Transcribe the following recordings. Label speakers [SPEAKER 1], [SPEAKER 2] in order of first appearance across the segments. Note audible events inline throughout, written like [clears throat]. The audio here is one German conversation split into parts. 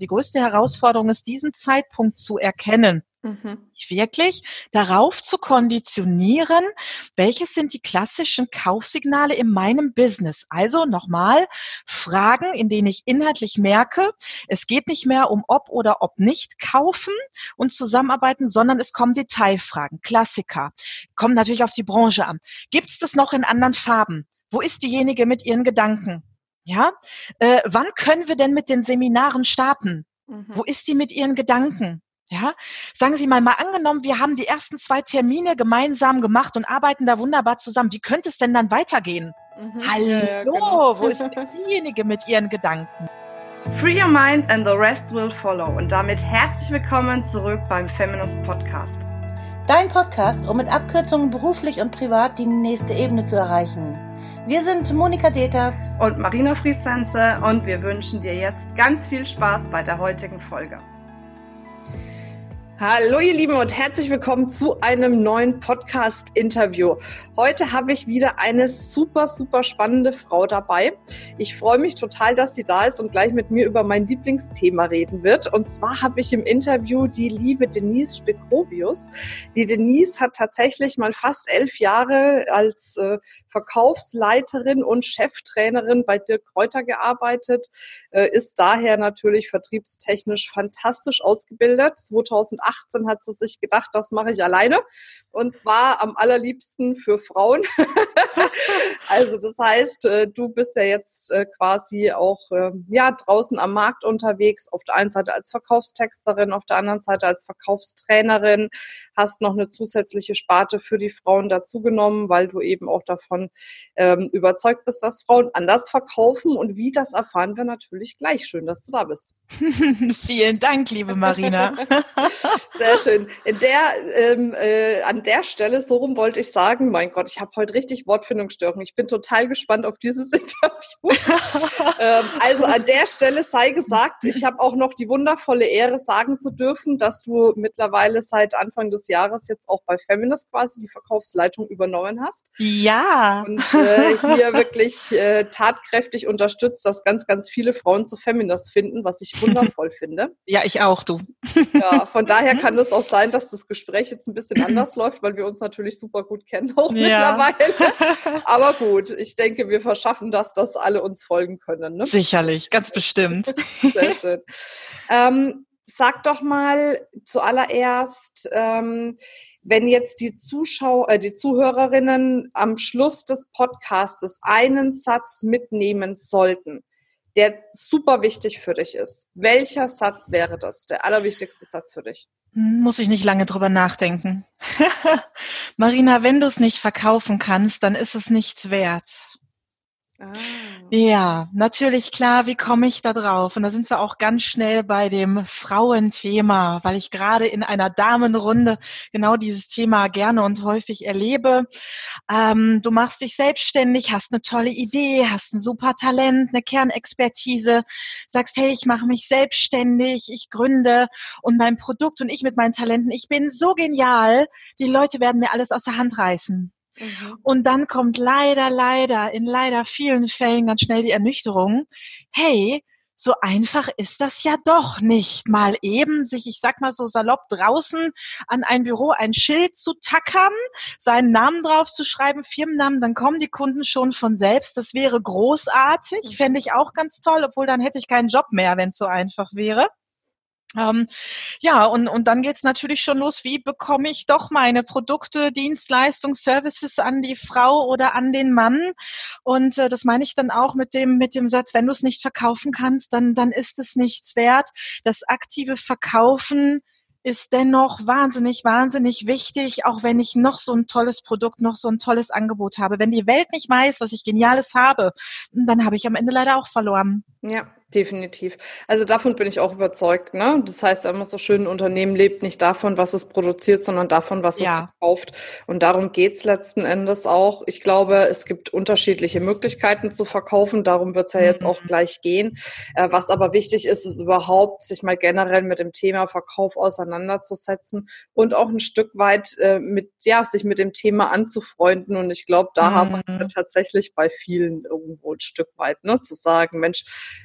[SPEAKER 1] Die größte Herausforderung ist, diesen Zeitpunkt zu erkennen. Mhm. Wirklich darauf zu konditionieren, welches sind die klassischen Kaufsignale in meinem Business. Also nochmal Fragen, in denen ich inhaltlich merke, es geht nicht mehr um ob oder ob nicht kaufen und zusammenarbeiten, sondern es kommen Detailfragen, Klassiker, kommen natürlich auf die Branche an. Gibt es das noch in anderen Farben? Wo ist diejenige mit ihren Gedanken? Ja, äh, wann können wir denn mit den Seminaren starten? Mhm. Wo ist die mit ihren Gedanken? Ja, sagen Sie mal, mal angenommen, wir haben die ersten zwei Termine gemeinsam gemacht und arbeiten da wunderbar zusammen. Wie könnte es denn dann weitergehen? Mhm. Hallo, ja, genau. wo ist diejenige mit ihren Gedanken?
[SPEAKER 2] Free your mind and the rest will follow. Und damit herzlich willkommen zurück beim Feminist Podcast.
[SPEAKER 3] Dein Podcast, um mit Abkürzungen beruflich und privat die nächste Ebene zu erreichen. Wir sind Monika Deters
[SPEAKER 2] und Marina Friesense und wir wünschen dir jetzt ganz viel Spaß bei der heutigen Folge. Hallo ihr Lieben und herzlich willkommen zu einem neuen Podcast-Interview. Heute habe ich wieder eine super, super spannende Frau dabei. Ich freue mich total, dass sie da ist und gleich mit mir über mein Lieblingsthema reden wird. Und zwar habe ich im Interview die liebe Denise Spekrovius. Die Denise hat tatsächlich mal fast elf Jahre als äh, Verkaufsleiterin und Cheftrainerin bei Dirk Kräuter gearbeitet, äh, ist daher natürlich vertriebstechnisch fantastisch ausgebildet. 2008 18 hat sie sich gedacht, das mache ich alleine. Und zwar am allerliebsten für Frauen. [laughs] also das heißt, äh, du bist ja jetzt äh, quasi auch ähm, ja, draußen am Markt unterwegs, auf der einen Seite als Verkaufstexterin, auf der anderen Seite als Verkaufstrainerin, hast noch eine zusätzliche Sparte für die Frauen dazugenommen, weil du eben auch davon ähm, überzeugt bist, dass Frauen anders verkaufen. Und wie das erfahren wir natürlich gleich. Schön, dass du da bist. [laughs]
[SPEAKER 1] Vielen Dank, liebe Marina. [laughs]
[SPEAKER 2] Sehr schön. In der, ähm, äh, an der Stelle, so rum wollte ich sagen, mein Gott, ich habe heute richtig Wortfindungsstörung. Ich bin total gespannt auf dieses [laughs] Interview. ähm, also an der Stelle sei gesagt, ich habe auch noch die wundervolle Ehre, sagen zu dürfen, dass du mittlerweile seit Anfang des Jahres jetzt auch bei Feminist quasi die Verkaufsleitung übernommen hast.
[SPEAKER 1] Ja.
[SPEAKER 2] Und äh, hier wirklich äh, tatkräftig unterstützt, dass ganz, ganz viele Frauen zu Feminist finden, was ich wundervoll finde. [laughs]
[SPEAKER 1] Ja, ich auch, du.
[SPEAKER 2] Ja, von daher daher kann es auch sein, dass das Gespräch jetzt ein bisschen [clears throat] anders läuft, weil wir uns natürlich super gut kennen auch ja. mittlerweile. [laughs] Aber gut, ich denke, wir verschaffen das, dass alle uns folgen können. Ne?
[SPEAKER 1] Sicherlich, ganz [laughs] bestimmt.
[SPEAKER 2] Sehr schön. Ähm, sag doch mal zuallererst, ähm, wenn jetzt die Zuschauer, äh, die Zuhörerinnen am Schluss des Podcastes einen Satz mitnehmen sollten, der super wichtig für dich ist. Welcher Satz wäre das? Der allerwichtigste Satz für dich?
[SPEAKER 1] Muss ich nicht lange drüber nachdenken. [laughs] Marina, wenn du es nicht verkaufen kannst, dann ist es nichts wert. Ah. Ja, natürlich klar, wie komme ich da drauf? Und da sind wir auch ganz schnell bei dem Frauenthema, weil ich gerade in einer Damenrunde genau dieses Thema gerne und häufig erlebe. Ähm, du machst dich selbstständig, hast eine tolle Idee, hast ein super Talent, eine Kernexpertise, sagst, hey, ich mache mich selbstständig, ich gründe und mein Produkt und ich mit meinen Talenten, ich bin so genial, die Leute werden mir alles aus der Hand reißen. Mhm. Und dann kommt leider, leider, in leider vielen Fällen ganz schnell die Ernüchterung, hey, so einfach ist das ja doch nicht, mal eben sich, ich sag mal so salopp, draußen an ein Büro ein Schild zu tackern, seinen Namen drauf zu schreiben, Firmennamen, dann kommen die Kunden schon von selbst. Das wäre großartig, mhm. fände ich auch ganz toll, obwohl dann hätte ich keinen Job mehr, wenn es so einfach wäre. Ähm, ja, und, und dann geht's natürlich schon los, wie bekomme ich doch meine Produkte, Dienstleistungen, Services an die Frau oder an den Mann. Und äh, das meine ich dann auch mit dem, mit dem Satz, wenn du es nicht verkaufen kannst, dann, dann ist es nichts wert. Das aktive Verkaufen ist dennoch wahnsinnig, wahnsinnig wichtig, auch wenn ich noch so ein tolles Produkt, noch so ein tolles Angebot habe. Wenn die Welt nicht weiß, was ich Geniales habe, dann habe ich am Ende leider auch verloren.
[SPEAKER 2] Ja, Definitiv. Also davon bin ich auch überzeugt. Ne? Das heißt immer so schön, ein Unternehmen lebt nicht davon, was es produziert, sondern davon, was ja. es verkauft. Und darum geht's letzten Endes auch. Ich glaube, es gibt unterschiedliche Möglichkeiten zu verkaufen. Darum wird's ja jetzt mhm. auch gleich gehen. Äh, was aber wichtig ist, ist überhaupt, sich mal generell mit dem Thema Verkauf auseinanderzusetzen und auch ein Stück weit äh, mit, ja, sich mit dem Thema anzufreunden. Und ich glaube, da mhm. haben wir tatsächlich bei vielen irgendwo ein Stück weit, ne, zu sagen, Mensch,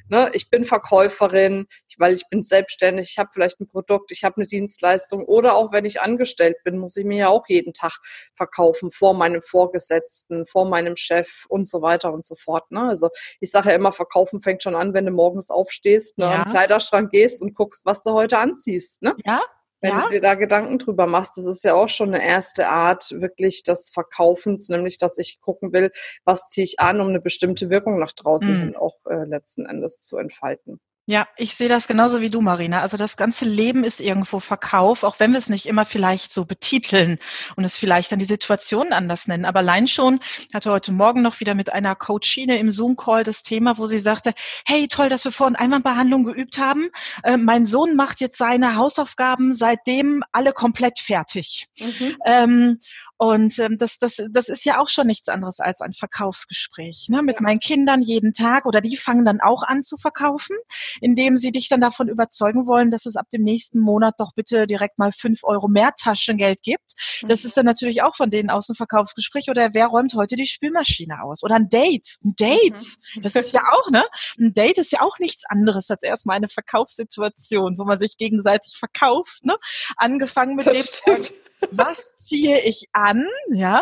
[SPEAKER 2] ne, ich bin Verkäuferin, weil ich bin selbstständig, ich habe vielleicht ein Produkt, ich habe eine Dienstleistung oder auch wenn ich angestellt bin, muss ich mir ja auch jeden Tag verkaufen vor meinem Vorgesetzten, vor meinem Chef und so weiter und so fort. Ne? Also ich sage ja immer, verkaufen fängt schon an, wenn du morgens aufstehst, ne, ja. im Kleiderschrank gehst und guckst, was du heute anziehst. Ne?
[SPEAKER 1] Ja,
[SPEAKER 2] wenn ja? du dir da Gedanken drüber machst, das ist ja auch schon eine erste Art wirklich des Verkaufens, nämlich dass ich gucken will, was ziehe ich an, um eine bestimmte Wirkung nach draußen mhm. auch äh, letzten Endes zu entfalten.
[SPEAKER 1] Ja, ich sehe das genauso wie du, Marina. Also das ganze Leben ist irgendwo Verkauf, auch wenn wir es nicht immer vielleicht so betiteln und es vielleicht dann die Situation anders nennen. Aber allein schon hatte heute Morgen noch wieder mit einer Coachine im Zoom-Call das Thema, wo sie sagte, hey, toll, dass wir vorhin Einwandbehandlung geübt haben. Äh, mein Sohn macht jetzt seine Hausaufgaben seitdem alle komplett fertig. Mhm. Ähm, und ähm, das, das, das ist ja auch schon nichts anderes als ein Verkaufsgespräch. Ne? Mit ja. meinen Kindern jeden Tag oder die fangen dann auch an zu verkaufen, indem sie dich dann davon überzeugen wollen, dass es ab dem nächsten Monat doch bitte direkt mal fünf Euro mehr Taschengeld gibt. Mhm. Das ist dann natürlich auch von denen aus ein Verkaufsgespräch oder wer räumt heute die Spülmaschine aus? Oder ein Date. Ein Date. Mhm. Das ist ja auch, ne? Ein Date ist ja auch nichts anderes als erstmal eine Verkaufssituation, wo man sich gegenseitig verkauft, ne? Angefangen mit das dem, stimmt. Was ziehe ich an, ja,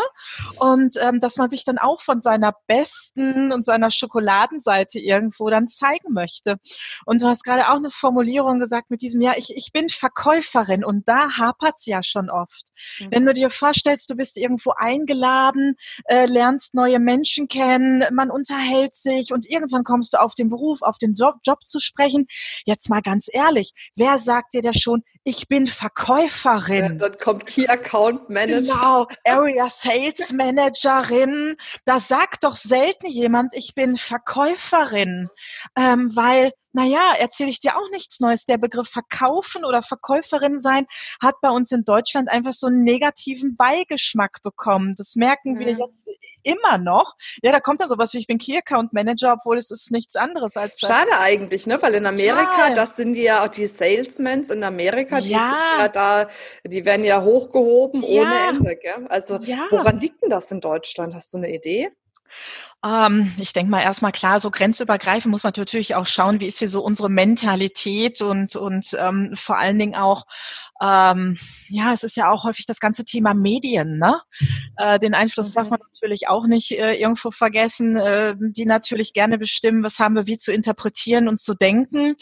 [SPEAKER 1] und ähm, dass man sich dann auch von seiner besten und seiner Schokoladenseite irgendwo dann zeigen möchte. Und du hast gerade auch eine Formulierung gesagt mit diesem, ja, ich, ich bin Verkäuferin und da hapert's ja schon oft. Mhm. Wenn du dir vorstellst, du bist irgendwo eingeladen, äh, lernst neue Menschen kennen, man unterhält sich und irgendwann kommst du auf den Beruf, auf den Job, Job zu sprechen. Jetzt mal ganz ehrlich, wer sagt dir das schon, ich bin Verkäuferin?
[SPEAKER 2] Ja, dann kommt Key Account Manager.
[SPEAKER 1] Genau, Area Sales Managerin. Da sagt doch selten jemand, ich bin Verkäuferin, ähm, weil naja, erzähle ich dir auch nichts Neues. Der Begriff Verkaufen oder Verkäuferin sein hat bei uns in Deutschland einfach so einen negativen Beigeschmack bekommen. Das merken wir jetzt immer noch. Ja, da kommt dann sowas wie ich bin Key Account Manager, obwohl es ist nichts anderes als.
[SPEAKER 2] Schade eigentlich, ne? Weil in Amerika, Total. das sind ja auch die Salesmans in Amerika, die ja. sind ja da, die werden ja hochgehoben ja. ohne Ende, gell? Also ja. woran liegt denn das in Deutschland? Hast du eine Idee?
[SPEAKER 1] Ähm, ich denke mal erstmal klar, so grenzübergreifend muss man natürlich auch schauen, wie ist hier so unsere Mentalität und, und ähm, vor allen Dingen auch, ähm, ja, es ist ja auch häufig das ganze Thema Medien, ne? Äh, den Einfluss mhm. darf man natürlich auch nicht äh, irgendwo vergessen, äh, die natürlich gerne bestimmen, was haben wir wie zu interpretieren und zu denken.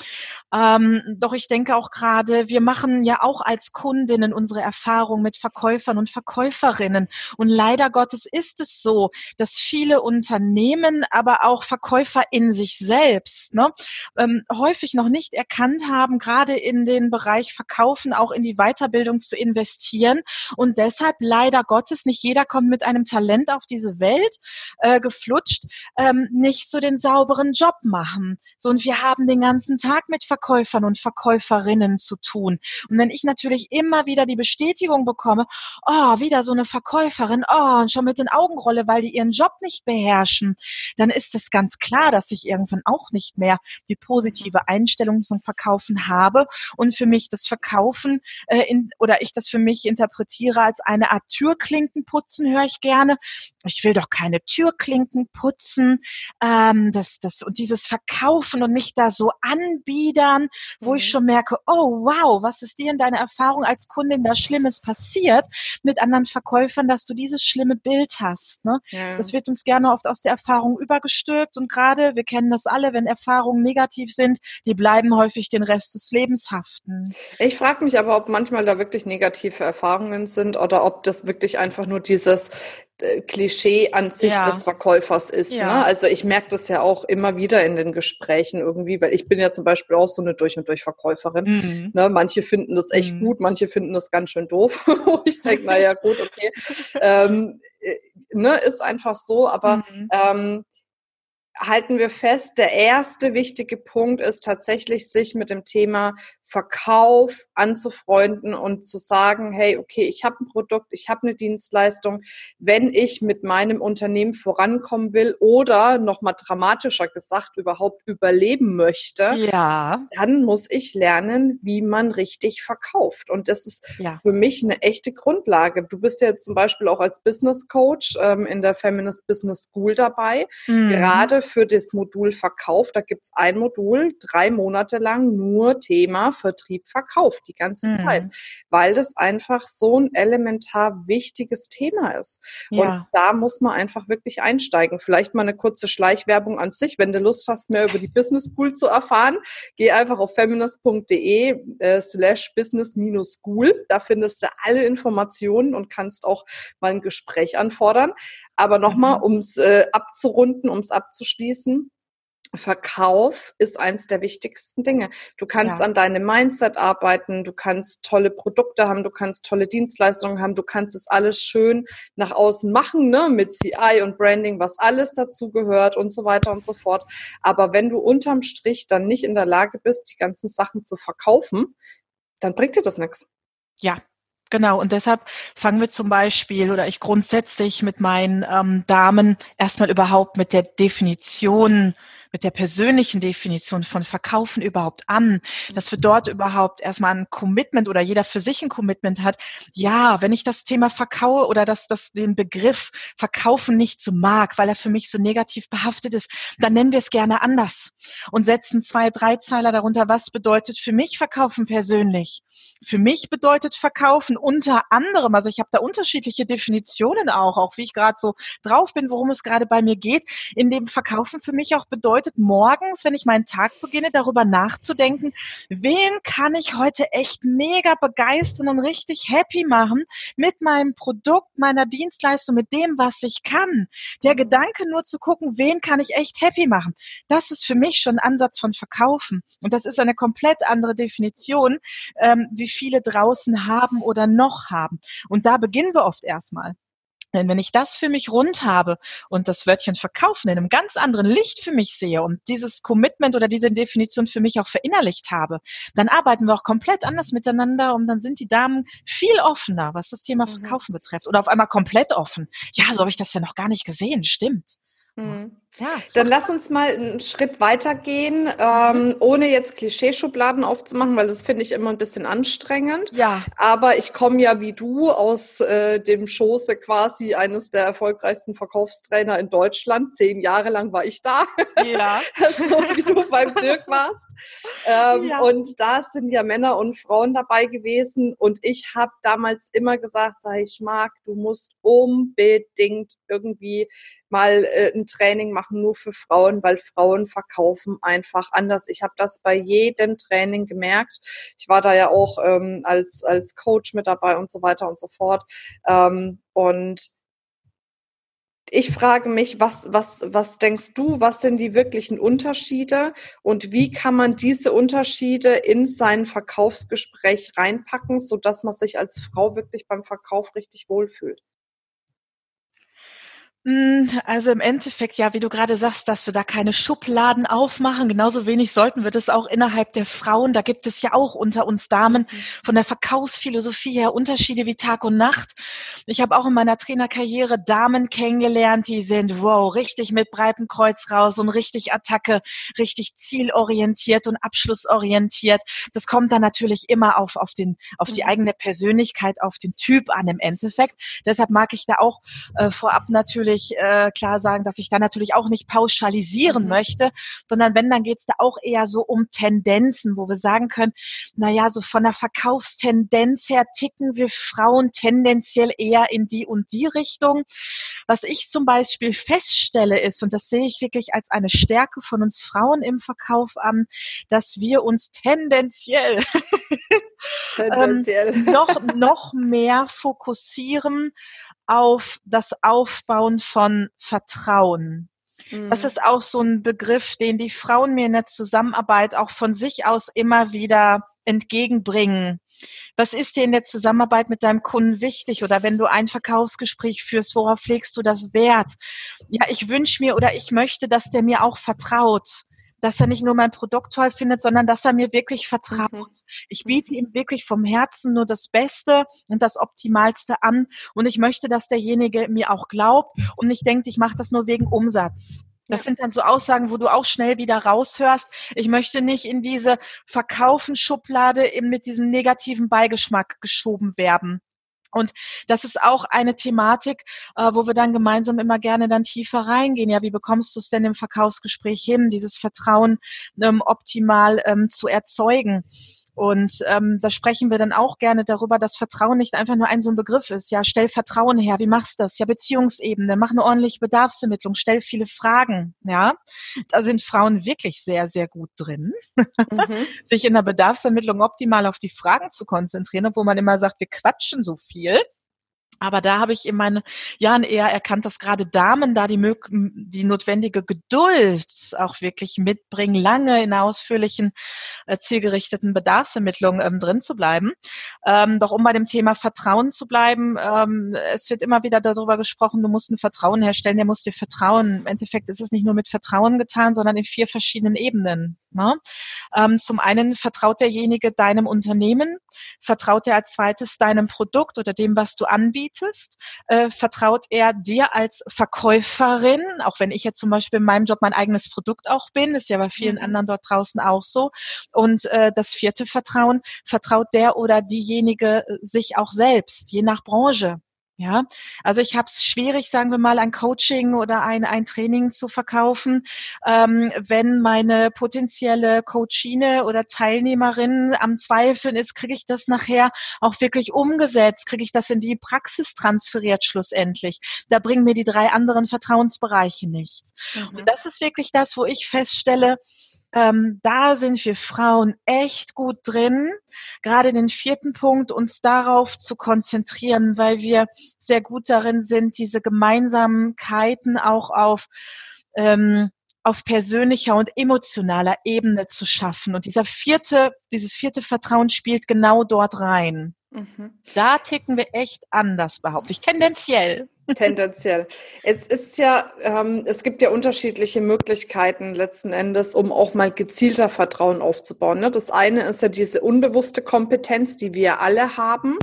[SPEAKER 1] Ähm, doch ich denke auch gerade, wir machen ja auch als Kundinnen unsere Erfahrung mit Verkäufern und Verkäuferinnen. Und leider Gottes ist es so, dass viele Unternehmen, aber auch Verkäufer in sich selbst, ne, ähm, häufig noch nicht erkannt haben, gerade in den Bereich Verkaufen auch in die Weiterbildung zu investieren. Und deshalb leider Gottes, nicht jeder kommt mit einem Talent auf diese Welt äh, geflutscht, ähm, nicht so den sauberen Job machen. So, und wir haben den ganzen Tag mit Verkäufern und Verkäuferinnen zu tun. Und wenn ich natürlich immer wieder die Bestätigung bekomme, oh, wieder so eine Verkäuferin, oh, und schon mit den Augen rolle, weil die ihren Job nicht beherrschen, dann ist es ganz klar, dass ich irgendwann auch nicht mehr die positive Einstellung zum Verkaufen habe und für mich das Verkaufen äh, in, oder ich das für mich interpretiere als eine Art Türklinken putzen, höre ich gerne. Ich will doch keine Türklinken putzen. Ähm, das, das, und dieses Verkaufen und mich da so anbiedern, wo mhm. ich schon merke, oh wow, was ist dir in deiner Erfahrung als Kundin da Schlimmes passiert mit anderen Verkäufern, dass du dieses schlimme Bild hast. Ne? Ja. Das wird uns gerne oft aus der Erfahrung übergestülpt und gerade, wir kennen das alle, wenn Erfahrungen negativ sind, die bleiben häufig den Rest des Lebens haften.
[SPEAKER 2] Ich frage mich aber, ob manchmal da wirklich negative Erfahrungen sind oder ob das wirklich einfach nur dieses äh, Klischee an sich ja. des Verkäufers ist. Ja. Ne? Also ich merke das ja auch immer wieder in den Gesprächen irgendwie, weil ich bin ja zum Beispiel auch so eine durch und durch Verkäuferin. Mhm. Ne? Manche finden das echt mhm. gut, manche finden das ganz schön doof. [laughs] ich denke, naja, gut, okay. ähm, äh, ne, ist einfach so, aber mhm. ähm, halten wir fest, der erste wichtige Punkt ist tatsächlich, sich mit dem Thema Verkauf anzufreunden und zu sagen, hey, okay, ich habe ein Produkt, ich habe eine Dienstleistung. Wenn ich mit meinem Unternehmen vorankommen will oder noch mal dramatischer gesagt überhaupt überleben möchte, ja. dann muss ich lernen, wie man richtig verkauft. Und das ist ja. für mich eine echte Grundlage. Du bist ja zum Beispiel auch als Business Coach ähm, in der Feminist Business School dabei, mhm. gerade für das Modul Verkauf. Da gibt's ein Modul, drei Monate lang nur Thema Vertrieb, Verkauf, die ganze mhm. Zeit, weil das einfach so ein elementar wichtiges Thema ist. Ja. Und da muss man einfach wirklich einsteigen. Vielleicht mal eine kurze Schleichwerbung an sich. Wenn du Lust hast, mehr über die Business School zu erfahren, geh einfach auf feminist.de äh, slash business-school. Da findest du alle Informationen und kannst auch mal ein Gespräch anfordern. Aber nochmal, mhm. um es äh, abzurunden, um es abzuschließen, Verkauf ist eins der wichtigsten Dinge. Du kannst ja. an deinem Mindset arbeiten, du kannst tolle Produkte haben, du kannst tolle Dienstleistungen haben, du kannst es alles schön nach außen machen, ne, mit CI und Branding, was alles dazu gehört und so weiter und so fort. Aber wenn du unterm Strich dann nicht in der Lage bist, die ganzen Sachen zu verkaufen, dann bringt dir das nichts.
[SPEAKER 1] Ja, Genau, und deshalb fangen wir zum Beispiel oder ich grundsätzlich mit meinen ähm, Damen erstmal überhaupt mit der Definition mit der persönlichen Definition von Verkaufen überhaupt an, dass wir dort überhaupt erstmal ein Commitment oder jeder für sich ein Commitment hat. Ja, wenn ich das Thema verkaue oder dass das den Begriff Verkaufen nicht so mag, weil er für mich so negativ behaftet ist, dann nennen wir es gerne anders und setzen zwei, drei Zeiler darunter. Was bedeutet für mich Verkaufen persönlich? Für mich bedeutet Verkaufen unter anderem, also ich habe da unterschiedliche Definitionen auch, auch wie ich gerade so drauf bin, worum es gerade bei mir geht, in dem Verkaufen für mich auch bedeutet, morgens, wenn ich meinen Tag beginne, darüber nachzudenken, wen kann ich heute echt mega begeistern und richtig happy machen mit meinem Produkt, meiner Dienstleistung, mit dem, was ich kann. Der Gedanke nur zu gucken, wen kann ich echt happy machen. Das ist für mich schon ein Ansatz von Verkaufen. Und das ist eine komplett andere Definition, ähm, wie viele draußen haben oder noch haben. Und da beginnen wir oft erstmal. Denn wenn ich das für mich rund habe und das Wörtchen verkaufen in einem ganz anderen Licht für mich sehe und dieses Commitment oder diese Definition für mich auch verinnerlicht habe, dann arbeiten wir auch komplett anders miteinander und dann sind die Damen viel offener, was das Thema mhm. Verkaufen betrifft. Oder auf einmal komplett offen. Ja, so habe ich das ja noch gar nicht gesehen. Stimmt.
[SPEAKER 2] Mhm. Ja, Dann lass uns mal einen Schritt weitergehen, ähm, mhm. ohne jetzt Klischeeschubladen aufzumachen, weil das finde ich immer ein bisschen anstrengend. Ja. Aber ich komme ja wie du aus äh, dem Schoße quasi eines der erfolgreichsten Verkaufstrainer in Deutschland. Zehn Jahre lang war ich da. Ja. [laughs] so wie du beim Dirk warst. Ähm, ja. Und da sind ja Männer und Frauen dabei gewesen. Und ich habe damals immer gesagt, sag ich mag, du musst unbedingt irgendwie mal äh, ein Training machen, nur für Frauen, weil Frauen verkaufen einfach anders. Ich habe das bei jedem Training gemerkt. Ich war da ja auch ähm, als, als Coach mit dabei und so weiter und so fort. Ähm, und ich frage mich, was, was, was denkst du, was sind die wirklichen Unterschiede und wie kann man diese Unterschiede in sein Verkaufsgespräch reinpacken, so dass man sich als Frau wirklich beim Verkauf richtig wohlfühlt?
[SPEAKER 1] Hm, also im Endeffekt, ja, wie du gerade sagst, dass wir da keine Schubladen aufmachen. Genauso wenig sollten wir das auch innerhalb der Frauen. Da gibt es ja auch unter uns Damen mhm. von der Verkaufsphilosophie her Unterschiede wie Tag und Nacht. Ich habe auch in meiner Trainerkarriere Damen kennengelernt, die sind, wow, richtig mit breitem Kreuz raus und richtig Attacke, richtig zielorientiert und abschlussorientiert. Das kommt dann natürlich immer auf, auf, den, auf die mhm. eigene Persönlichkeit, auf den Typ an im Endeffekt. Deshalb mag ich da auch äh, vorab natürlich natürlich äh, klar sagen, dass ich da natürlich auch nicht pauschalisieren mhm. möchte, sondern wenn, dann geht es da auch eher so um Tendenzen, wo wir sagen können, naja, so von der Verkaufstendenz her ticken wir Frauen tendenziell eher in die und die Richtung. Was ich zum Beispiel feststelle ist, und das sehe ich wirklich als eine Stärke von uns Frauen im Verkauf an, dass wir uns tendenziell, [laughs] tendenziell. ähm, noch, [laughs] noch mehr fokussieren auf das Aufbauen von Vertrauen. Das mhm. ist auch so ein Begriff, den die Frauen mir in der Zusammenarbeit auch von sich aus immer wieder entgegenbringen. Was ist dir in der Zusammenarbeit mit deinem Kunden wichtig? Oder wenn du ein Verkaufsgespräch führst, worauf legst du das Wert? Ja, ich wünsche mir oder ich möchte, dass der mir auch vertraut dass er nicht nur mein Produkt toll findet, sondern dass er mir wirklich vertraut. Mhm. Ich biete ihm wirklich vom Herzen nur das Beste und das Optimalste an und ich möchte, dass derjenige mir auch glaubt und nicht denkt, ich mache das nur wegen Umsatz. Das sind dann so Aussagen, wo du auch schnell wieder raushörst. Ich möchte nicht in diese Verkaufen-Schublade mit diesem negativen Beigeschmack geschoben werden. Und das ist auch eine Thematik, äh, wo wir dann gemeinsam immer gerne dann tiefer reingehen. Ja, wie bekommst du es denn im Verkaufsgespräch hin, dieses Vertrauen ähm, optimal ähm, zu erzeugen? Und ähm, da sprechen wir dann auch gerne darüber, dass Vertrauen nicht einfach nur ein so ein Begriff ist. Ja, stell Vertrauen her. Wie machst du das? Ja, Beziehungsebene. Mach eine ordentliche Bedarfsermittlung. Stell viele Fragen. Ja, da sind Frauen wirklich sehr, sehr gut drin, mhm. [laughs] sich in der Bedarfsermittlung optimal auf die Fragen zu konzentrieren, obwohl man immer sagt, wir quatschen so viel. Aber da habe ich in meinen Jahren eher erkannt, dass gerade Damen da die, die notwendige Geduld auch wirklich mitbringen, lange in ausführlichen, äh, zielgerichteten Bedarfsermittlungen ähm, drin zu bleiben. Ähm, doch um bei dem Thema Vertrauen zu bleiben, ähm, es wird immer wieder darüber gesprochen, du musst ein Vertrauen herstellen, der muss dir vertrauen. Im Endeffekt ist es nicht nur mit Vertrauen getan, sondern in vier verschiedenen Ebenen. Ne? Ähm, zum einen vertraut derjenige deinem Unternehmen, vertraut er als zweites deinem Produkt oder dem, was du anbietest, äh, vertraut er dir als Verkäuferin, auch wenn ich jetzt zum Beispiel in meinem Job mein eigenes Produkt auch bin, ist ja bei vielen mhm. anderen dort draußen auch so. Und äh, das vierte Vertrauen, vertraut der oder diejenige äh, sich auch selbst, je nach Branche. Ja, also ich habe es schwierig, sagen wir mal, ein Coaching oder ein, ein Training zu verkaufen, ähm, wenn meine potenzielle Coachine oder Teilnehmerin am Zweifeln ist, kriege ich das nachher auch wirklich umgesetzt, kriege ich das in die Praxis transferiert schlussendlich. Da bringen mir die drei anderen Vertrauensbereiche nichts. Mhm. Und das ist wirklich das, wo ich feststelle, ähm, da sind wir Frauen echt gut drin, gerade den vierten Punkt, uns darauf zu konzentrieren, weil wir sehr gut darin sind, diese Gemeinsamkeiten auch auf ähm, auf persönlicher und emotionaler Ebene zu schaffen. Und dieser vierte, dieses vierte Vertrauen spielt genau dort rein. Mhm. Da ticken wir echt anders, behaupte ich, tendenziell.
[SPEAKER 2] Tendenziell. Jetzt ist ja, ähm, es gibt ja unterschiedliche Möglichkeiten letzten Endes, um auch mal gezielter Vertrauen aufzubauen. Ne? Das eine ist ja diese unbewusste Kompetenz, die wir alle haben.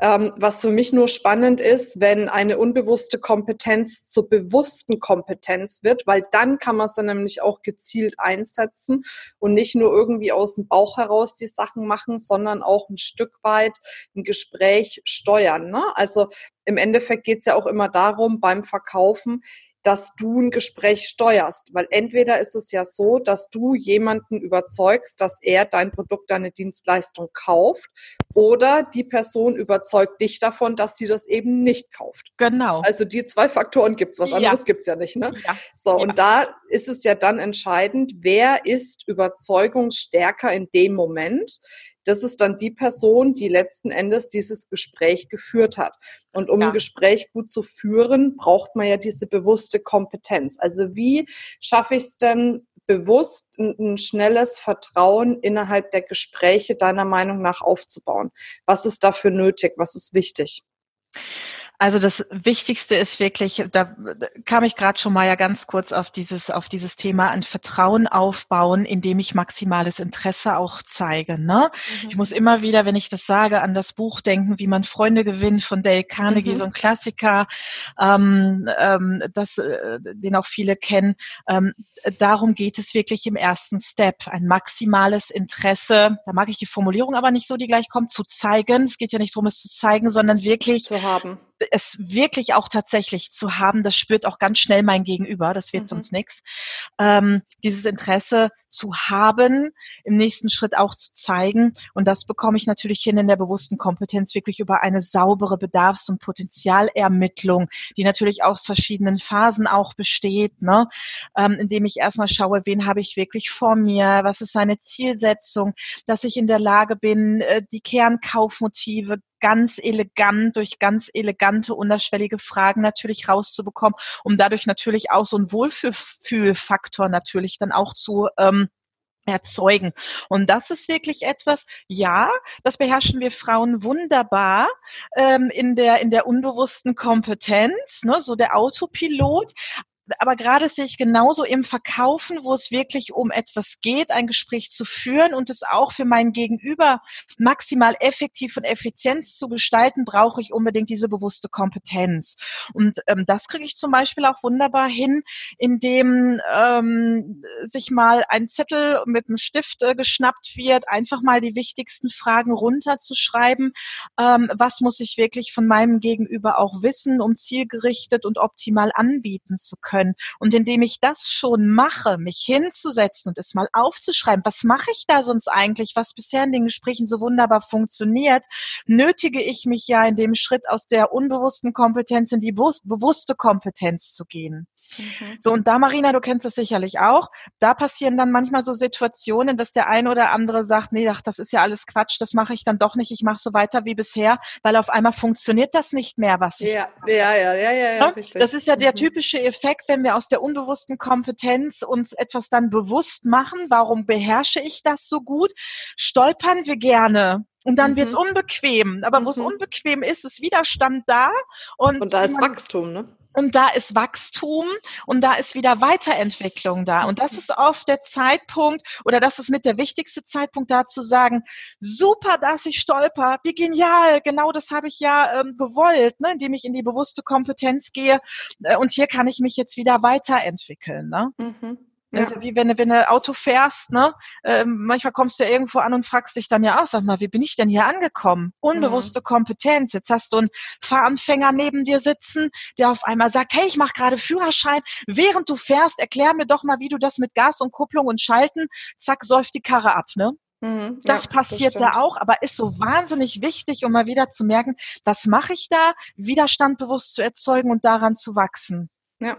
[SPEAKER 2] Ähm, was für mich nur spannend ist, wenn eine unbewusste Kompetenz zur bewussten Kompetenz wird, weil dann kann man es dann nämlich auch gezielt einsetzen und nicht nur irgendwie aus dem Bauch heraus die Sachen machen, sondern auch ein Stück weit ein Gespräch steuern. Ne? Also im Endeffekt geht es ja auch immer darum beim Verkaufen, dass du ein Gespräch steuerst. Weil entweder ist es ja so, dass du jemanden überzeugst, dass er dein Produkt, deine Dienstleistung kauft, oder die Person überzeugt dich davon, dass sie das eben nicht kauft.
[SPEAKER 1] Genau.
[SPEAKER 2] Also die zwei Faktoren gibt's, was anderes ja. gibt's ja nicht. Ne? Ja. So, ja. und da ist es ja dann entscheidend, wer ist überzeugungsstärker in dem Moment das ist dann die Person, die letzten Endes dieses Gespräch geführt hat. Und um ja. ein Gespräch gut zu führen, braucht man ja diese bewusste Kompetenz. Also wie schaffe ich es denn, bewusst ein, ein, schnelles Vertrauen innerhalb der Gespräche deiner Meinung nach aufzubauen? Was ist dafür nötig? Was ist wichtig?
[SPEAKER 1] Also das Wichtigste ist wirklich, da kam ich gerade schon mal ja ganz kurz auf dieses, auf dieses Thema ein Vertrauen aufbauen, indem ich maximales Interesse auch zeige. Ne? Mhm. Ich muss immer wieder, wenn ich das sage, an das Buch denken, wie man Freunde gewinnt von Dale Carnegie, mhm. so ein Klassiker, ähm, ähm, das, äh, den auch viele kennen. Ähm, darum geht es wirklich im ersten Step, ein maximales Interesse. Da mag ich die Formulierung aber nicht so, die gleich kommt, zu zeigen. Es geht ja nicht darum, es zu zeigen, sondern wirklich
[SPEAKER 2] zu haben
[SPEAKER 1] es wirklich auch tatsächlich zu haben, das spürt auch ganz schnell mein Gegenüber, das wird mhm. sonst nichts. Ähm, dieses Interesse zu haben, im nächsten Schritt auch zu zeigen. Und das bekomme ich natürlich hin in der bewussten Kompetenz, wirklich über eine saubere Bedarfs- und Potenzialermittlung, die natürlich aus verschiedenen Phasen auch besteht, ne? ähm, indem ich erstmal schaue, wen habe ich wirklich vor mir, was ist seine Zielsetzung, dass ich in der Lage bin, äh, die Kernkaufmotive ganz elegant, durch ganz elegante, unterschwellige Fragen natürlich rauszubekommen, um dadurch natürlich auch so einen Wohlfühlfaktor natürlich dann auch zu ähm, erzeugen. Und das ist wirklich etwas, ja, das beherrschen wir Frauen wunderbar ähm, in der in der unbewussten Kompetenz, ne, so der Autopilot. Aber gerade sehe ich genauso im Verkaufen, wo es wirklich um etwas geht, ein Gespräch zu führen und es auch für mein Gegenüber maximal effektiv und effizient zu gestalten, brauche ich unbedingt diese bewusste Kompetenz. Und ähm, das kriege ich zum Beispiel auch wunderbar hin, indem ähm, sich mal ein Zettel mit einem Stift äh, geschnappt wird, einfach mal die wichtigsten Fragen runterzuschreiben. Ähm, was muss ich wirklich von meinem Gegenüber auch wissen, um zielgerichtet und optimal anbieten zu können? Und indem ich das schon mache, mich hinzusetzen und es mal aufzuschreiben, was mache ich da sonst eigentlich, was bisher in den Gesprächen so wunderbar funktioniert, nötige ich mich ja in dem Schritt aus der unbewussten Kompetenz in die bewusste Kompetenz zu gehen. Mhm. So, und da, Marina, du kennst das sicherlich auch, da passieren dann manchmal so Situationen, dass der eine oder andere sagt, nee, ach, das ist ja alles Quatsch, das mache ich dann doch nicht, ich mache so weiter wie bisher, weil auf einmal funktioniert das nicht mehr, was ich.
[SPEAKER 2] Ja, ja, ja, ja, ja, ja
[SPEAKER 1] richtig. Das ist ja der mhm. typische Effekt, wenn wir aus der unbewussten Kompetenz uns etwas dann bewusst machen, warum beherrsche ich das so gut, stolpern wir gerne und dann mhm. wird's unbequem. Aber mhm. wo es unbequem ist, ist Widerstand da. Und,
[SPEAKER 2] und da ist Wachstum, ne?
[SPEAKER 1] Und da ist Wachstum und da ist wieder Weiterentwicklung da. Und das ist oft der Zeitpunkt oder das ist mit der wichtigste Zeitpunkt da zu sagen, super, dass ich stolper, wie genial, genau das habe ich ja ähm, gewollt, ne, indem ich in die bewusste Kompetenz gehe. Äh, und hier kann ich mich jetzt wieder weiterentwickeln. Ne? Mhm. Ja. Also wie wenn, wenn du Auto fährst, ne? Ähm, manchmal kommst du ja irgendwo an und fragst dich dann ja auch, sag mal, wie bin ich denn hier angekommen? Unbewusste mhm. Kompetenz. Jetzt hast du einen Fahranfänger neben dir sitzen, der auf einmal sagt, hey, ich mache gerade Führerschein. Während du fährst, erklär mir doch mal, wie du das mit Gas und Kupplung und Schalten, zack, säuft die Karre ab, ne? Mhm. das ja, passiert das da auch, aber ist so wahnsinnig wichtig, um mal wieder zu merken, was mache ich da, Widerstand bewusst zu erzeugen und daran zu wachsen.
[SPEAKER 2] Ja,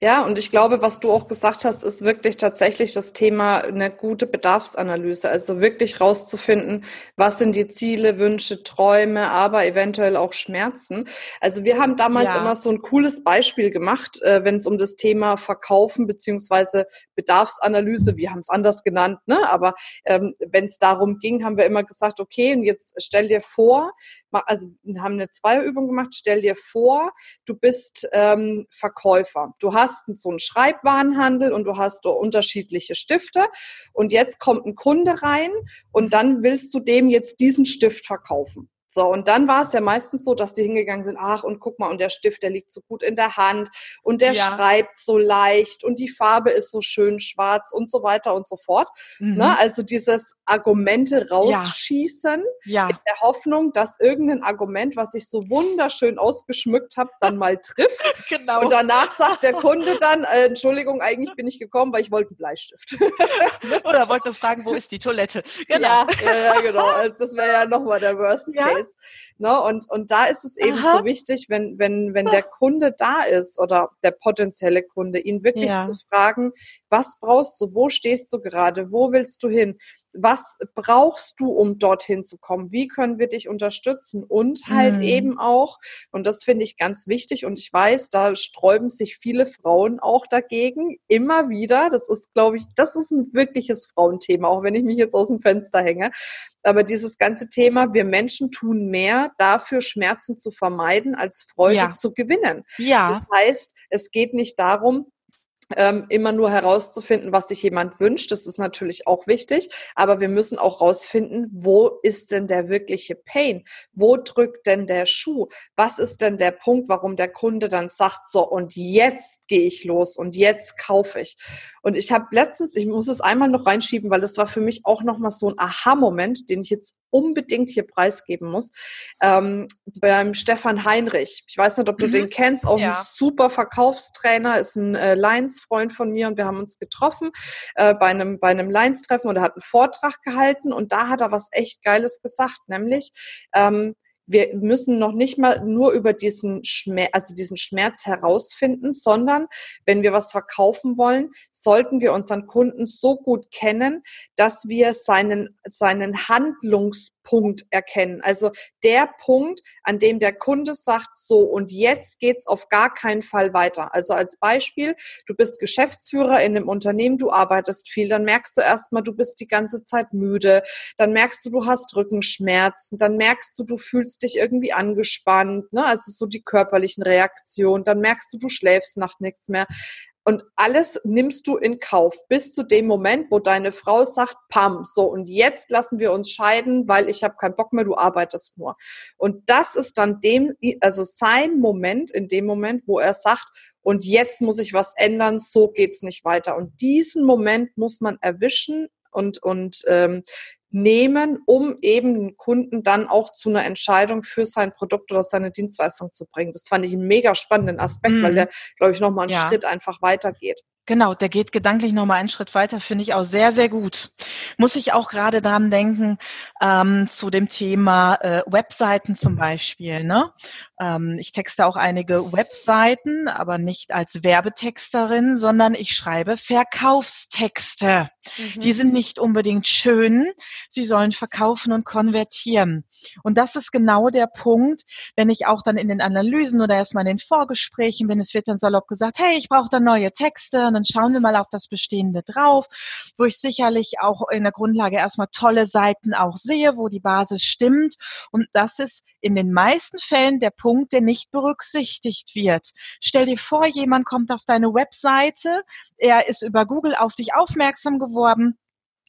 [SPEAKER 2] ja, und ich glaube, was du auch gesagt hast, ist wirklich tatsächlich das Thema eine gute Bedarfsanalyse. Also wirklich rauszufinden, was sind die Ziele, Wünsche, Träume, aber eventuell auch Schmerzen. Also wir haben damals ja. immer so ein cooles Beispiel gemacht, äh, wenn es um das Thema Verkaufen beziehungsweise Bedarfsanalyse, wir haben es anders genannt, ne? aber ähm, wenn es darum ging, haben wir immer gesagt, okay, und jetzt stell dir vor, also wir haben eine Zweierübung gemacht, stell dir vor, du bist ähm, Verkäufer. Du hast so einen Schreibwarenhandel und du hast unterschiedliche Stifte und jetzt kommt ein Kunde rein und dann willst du dem jetzt diesen Stift verkaufen. So, und dann war es ja meistens so, dass die hingegangen sind, ach, und guck mal, und der Stift, der liegt so gut in der Hand und der ja. schreibt so leicht und die Farbe ist so schön schwarz und so weiter und so fort. Mhm. Ne? Also dieses Argumente rausschießen ja. Ja. in der Hoffnung, dass irgendein Argument, was ich so wunderschön ausgeschmückt habe, dann mal trifft. [laughs] genau. Und danach sagt der Kunde dann, äh, Entschuldigung, eigentlich bin ich gekommen, weil ich wollte einen Bleistift.
[SPEAKER 1] Oder wollte fragen, wo ist die Toilette? [laughs]
[SPEAKER 2] Genau. Ja, ja, genau. Also das wäre ja nochmal der Worst Case ist. Ne? Und, und da ist es eben Aha. so wichtig, wenn, wenn, wenn der Kunde da ist oder der potenzielle Kunde, ihn wirklich ja. zu fragen, was brauchst du, wo stehst du gerade, wo willst du hin? Was brauchst du, um dorthin zu kommen? Wie können wir dich unterstützen? Und halt mhm. eben auch, und das finde ich ganz wichtig, und ich weiß, da sträuben sich viele Frauen auch dagegen, immer wieder. Das ist, glaube ich, das ist ein wirkliches Frauenthema, auch wenn ich mich jetzt aus dem Fenster hänge. Aber dieses ganze Thema, wir Menschen tun mehr dafür, Schmerzen zu vermeiden, als Freude ja. zu gewinnen. Ja. Das heißt, es geht nicht darum, ähm, immer nur herauszufinden, was sich jemand wünscht. Das ist natürlich auch wichtig. Aber wir müssen auch herausfinden, wo ist denn der wirkliche Pain? Wo drückt denn der Schuh? Was ist denn der Punkt, warum der Kunde dann sagt, so und jetzt gehe ich los und jetzt kaufe ich. Und ich habe letztens, ich muss es einmal noch reinschieben, weil das war für mich auch nochmal so ein Aha-Moment, den ich jetzt unbedingt hier preisgeben muss, ähm, beim Stefan Heinrich. Ich weiß nicht, ob du mhm. den kennst, auch ja. ein super Verkaufstrainer, ist ein äh, Lions-Freund von mir und wir haben uns getroffen äh, bei einem, bei einem Lions-Treffen und er hat einen Vortrag gehalten und da hat er was echt Geiles gesagt, nämlich ähm, wir müssen noch nicht mal nur über diesen Schmerz, also diesen Schmerz herausfinden, sondern wenn wir was verkaufen wollen, sollten wir unseren Kunden so gut kennen, dass wir seinen, seinen Handlungs Punkt erkennen. Also der Punkt, an dem der Kunde sagt, so und jetzt geht's auf gar keinen Fall weiter. Also als Beispiel, du bist Geschäftsführer in einem Unternehmen, du arbeitest viel, dann merkst du erstmal, du bist die ganze Zeit müde, dann merkst du, du hast Rückenschmerzen, dann merkst du, du fühlst dich irgendwie angespannt, ne? also so die körperlichen Reaktionen, dann merkst du, du schläfst nach nichts mehr. Und alles nimmst du in Kauf bis zu dem Moment, wo deine Frau sagt, pam, so und jetzt lassen wir uns scheiden, weil ich habe keinen Bock mehr, du arbeitest nur. Und das ist dann dem, also sein Moment in dem Moment, wo er sagt, und jetzt muss ich was ändern, so geht's nicht weiter. Und diesen Moment muss man erwischen und, und ähm, nehmen, um eben den Kunden dann auch zu einer Entscheidung für sein Produkt oder seine Dienstleistung zu bringen. Das fand ich einen mega spannenden Aspekt, mm. weil mhm. der, glaube ich, nochmal einen ja. Schritt einfach weitergeht.
[SPEAKER 1] Genau, der geht gedanklich nochmal einen Schritt weiter, finde ich auch sehr, sehr gut. Muss ich auch gerade dran denken, ähm, zu dem Thema äh, Webseiten zum Beispiel. Ne? Ähm, ich texte auch einige Webseiten, aber nicht als Werbetexterin, sondern ich schreibe Verkaufstexte. Mhm. Die sind nicht unbedingt schön, sie sollen verkaufen und konvertieren. Und das ist genau der Punkt, wenn ich auch dann in den Analysen oder erstmal in den Vorgesprächen bin, es wird dann salopp gesagt, hey, ich brauche da neue Texte und dann schauen wir mal auf das Bestehende drauf, wo ich sicherlich auch in der Grundlage erstmal tolle Seiten auch sehe, wo die Basis stimmt. Und das ist in den meisten Fällen der Punkt, der nicht berücksichtigt wird. Stell dir vor, jemand kommt auf deine Webseite, er ist über Google auf dich aufmerksam geworden,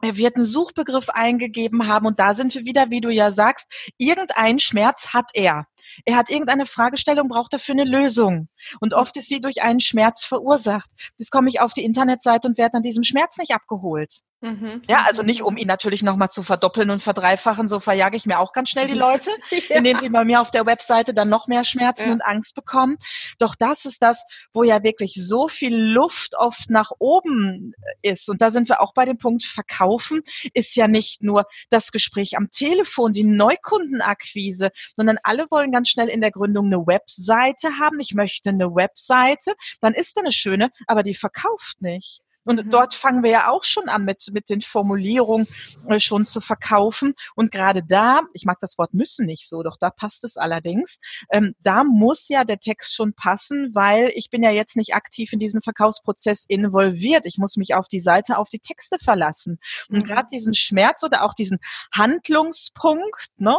[SPEAKER 1] er wird einen Suchbegriff eingegeben haben und da sind wir wieder, wie du ja sagst, irgendein Schmerz hat er. Er hat irgendeine Fragestellung, braucht dafür eine Lösung. Und oft ist sie durch einen Schmerz verursacht. Jetzt komme ich auf die Internetseite und werde an diesem Schmerz nicht abgeholt. Mhm. Ja, also nicht, um ihn natürlich nochmal zu verdoppeln und verdreifachen, so verjage ich mir auch ganz schnell die Leute, [laughs] ja. indem sie bei mir auf der Webseite dann noch mehr Schmerzen ja. und Angst bekommen. Doch das ist das, wo ja wirklich so viel Luft oft nach oben ist. Und da sind wir auch bei dem Punkt Verkaufen, ist ja nicht nur das Gespräch am Telefon, die Neukundenakquise, sondern alle wollen ganz schnell in der Gründung eine Webseite haben. Ich möchte eine Webseite, dann ist da eine schöne, aber die verkauft nicht. Und mhm. dort fangen wir ja auch schon an mit, mit den Formulierungen äh, schon zu verkaufen. Und gerade da, ich mag das Wort müssen nicht so, doch da passt es allerdings, ähm, da muss ja der Text schon passen, weil ich bin ja jetzt nicht aktiv in diesen Verkaufsprozess involviert. Ich muss mich auf die Seite, auf die Texte verlassen. Und mhm. gerade diesen Schmerz oder auch diesen Handlungspunkt, ne?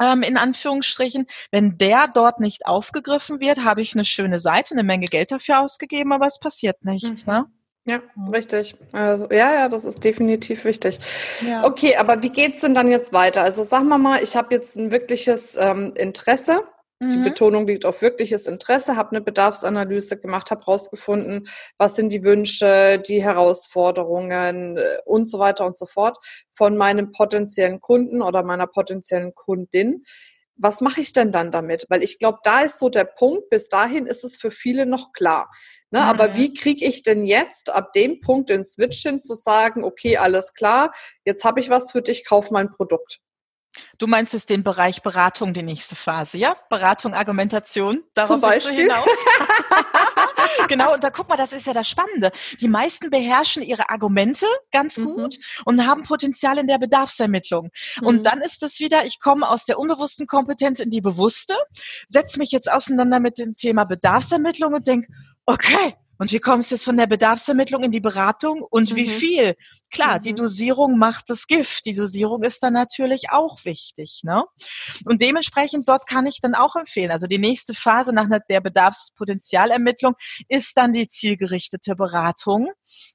[SPEAKER 1] Ähm, in Anführungsstrichen, wenn der dort nicht aufgegriffen wird, habe ich eine schöne Seite, eine Menge Geld dafür ausgegeben, aber es passiert nichts. Mhm. Ne?
[SPEAKER 2] Ja, richtig. Also, ja, ja, das ist definitiv wichtig. Ja. Okay, aber wie geht's denn dann jetzt weiter? Also sag mal mal, ich habe jetzt ein wirkliches ähm, Interesse. Mhm. Die Betonung liegt auf wirkliches Interesse, habe eine Bedarfsanalyse gemacht, habe herausgefunden, was sind die Wünsche, die Herausforderungen äh, und so weiter und so fort von meinem potenziellen Kunden oder meiner potenziellen Kundin was mache ich denn dann damit? Weil ich glaube, da ist so der Punkt, bis dahin ist es für viele noch klar. Ne? Mhm. Aber wie kriege ich denn jetzt ab dem Punkt den Switch hin zu sagen, okay, alles klar, jetzt habe ich was für dich, kauf mein Produkt.
[SPEAKER 1] Du meinst es den Bereich Beratung, die nächste Phase, ja? Beratung, Argumentation,
[SPEAKER 2] darauf Zum Beispiel. [laughs] [laughs]
[SPEAKER 1] genau, und da guck mal, das ist ja das Spannende. Die meisten beherrschen ihre Argumente ganz mhm. gut und haben Potenzial in der Bedarfsermittlung. Mhm. Und dann ist es wieder, ich komme aus der unbewussten Kompetenz in die bewusste, setze mich jetzt auseinander mit dem Thema Bedarfsermittlung und denke, okay, und wie kommst du jetzt von der Bedarfsermittlung in die Beratung und mhm. wie viel? Klar, mhm. die Dosierung macht das Gift. Die Dosierung ist dann natürlich auch wichtig. Ne? Und dementsprechend dort kann ich dann auch empfehlen. Also die nächste Phase nach der Bedarfspotenzialermittlung ist dann die zielgerichtete Beratung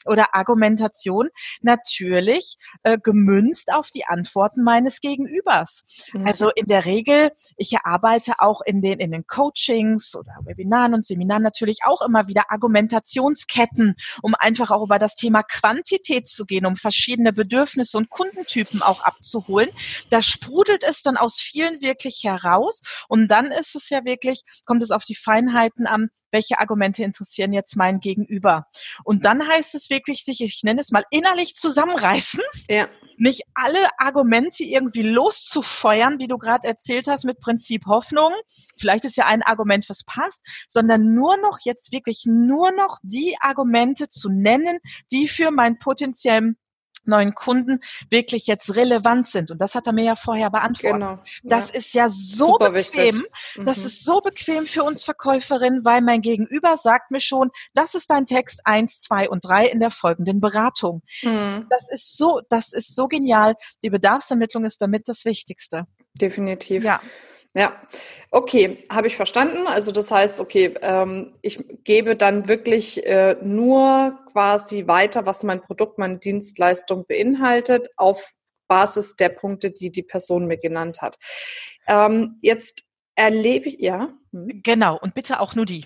[SPEAKER 1] oder Argumentation. Natürlich äh, gemünzt auf die Antworten meines Gegenübers. Mhm. Also in der Regel, ich erarbeite auch in den, in den Coachings oder Webinaren und Seminaren natürlich auch immer wieder Argumentationsketten, um einfach auch über das Thema Quantität zu gehen um verschiedene Bedürfnisse und Kundentypen auch abzuholen. Da sprudelt es dann aus vielen wirklich heraus. Und dann ist es ja wirklich, kommt es auf die Feinheiten an, welche Argumente interessieren jetzt mein Gegenüber. Und dann heißt es wirklich, sich, ich nenne es mal, innerlich zusammenreißen. Ja. Nicht alle Argumente irgendwie loszufeuern, wie du gerade erzählt hast, mit Prinzip Hoffnung. Vielleicht ist ja ein Argument, was passt, sondern nur noch jetzt wirklich nur noch die Argumente zu nennen, die für meinen potenziellen neuen Kunden wirklich jetzt relevant sind. Und das hat er mir ja vorher beantwortet. Genau. Das ja. ist ja so Super bequem. Mhm. Das ist so bequem für uns Verkäuferinnen, weil mein Gegenüber sagt mir schon, das ist dein Text eins, zwei und drei in der folgenden Beratung. Mhm. Das ist so, das ist so genial. Die Bedarfsermittlung ist damit das Wichtigste.
[SPEAKER 2] Definitiv. Ja. Ja, okay, habe ich verstanden. Also das heißt, okay, ähm, ich gebe dann wirklich äh, nur quasi weiter, was mein Produkt, meine Dienstleistung beinhaltet, auf Basis der Punkte, die die Person mir genannt hat. Ähm, jetzt erlebe ich, ja.
[SPEAKER 1] Hm. Genau, und bitte auch nur die.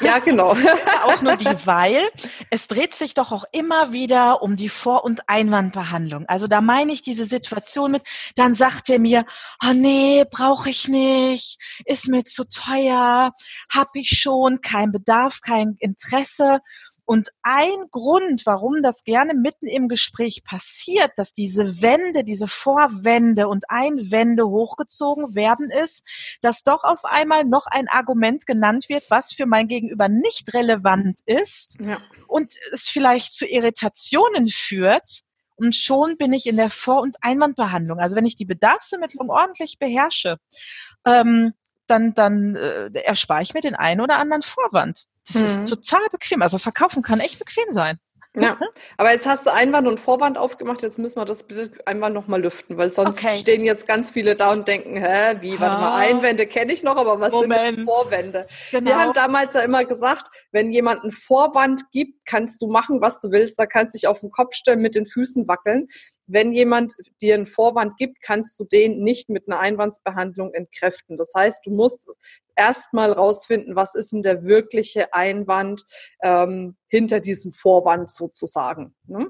[SPEAKER 2] Ja, genau. [laughs]
[SPEAKER 1] auch nur die, weil es dreht sich doch auch immer wieder um die Vor- und Einwandbehandlung. Also da meine ich diese Situation mit, dann sagt er mir, oh nee, brauche ich nicht, ist mir zu teuer, habe ich schon, kein Bedarf, kein Interesse. Und ein Grund, warum das gerne mitten im Gespräch passiert, dass diese Wände, diese Vorwände und Einwände hochgezogen werden, ist, dass doch auf einmal noch ein Argument genannt wird, was für mein Gegenüber nicht relevant ist ja. und es vielleicht zu Irritationen führt. Und schon bin ich in der Vor- und Einwandbehandlung. Also wenn ich die Bedarfsermittlung ordentlich beherrsche, ähm, dann, dann äh, erspare ich mir den einen oder anderen Vorwand. Das mhm. ist total bequem. Also verkaufen kann echt bequem sein.
[SPEAKER 2] Ja, [laughs] aber jetzt hast du Einwand und Vorwand aufgemacht, jetzt müssen wir das bitte einmal nochmal lüften, weil sonst okay. stehen jetzt ganz viele da und denken, hä, wie, warte mal, Einwände kenne ich noch, aber was Moment. sind Vorwände? Genau. Wir haben damals ja immer gesagt, wenn jemand einen Vorwand gibt, kannst du machen, was du willst, da kannst du dich auf den Kopf stellen, mit den Füßen wackeln wenn jemand dir einen Vorwand gibt, kannst du den nicht mit einer Einwandsbehandlung entkräften. Das heißt, du musst erstmal rausfinden, was ist denn der wirkliche Einwand ähm, hinter diesem Vorwand sozusagen. Ne?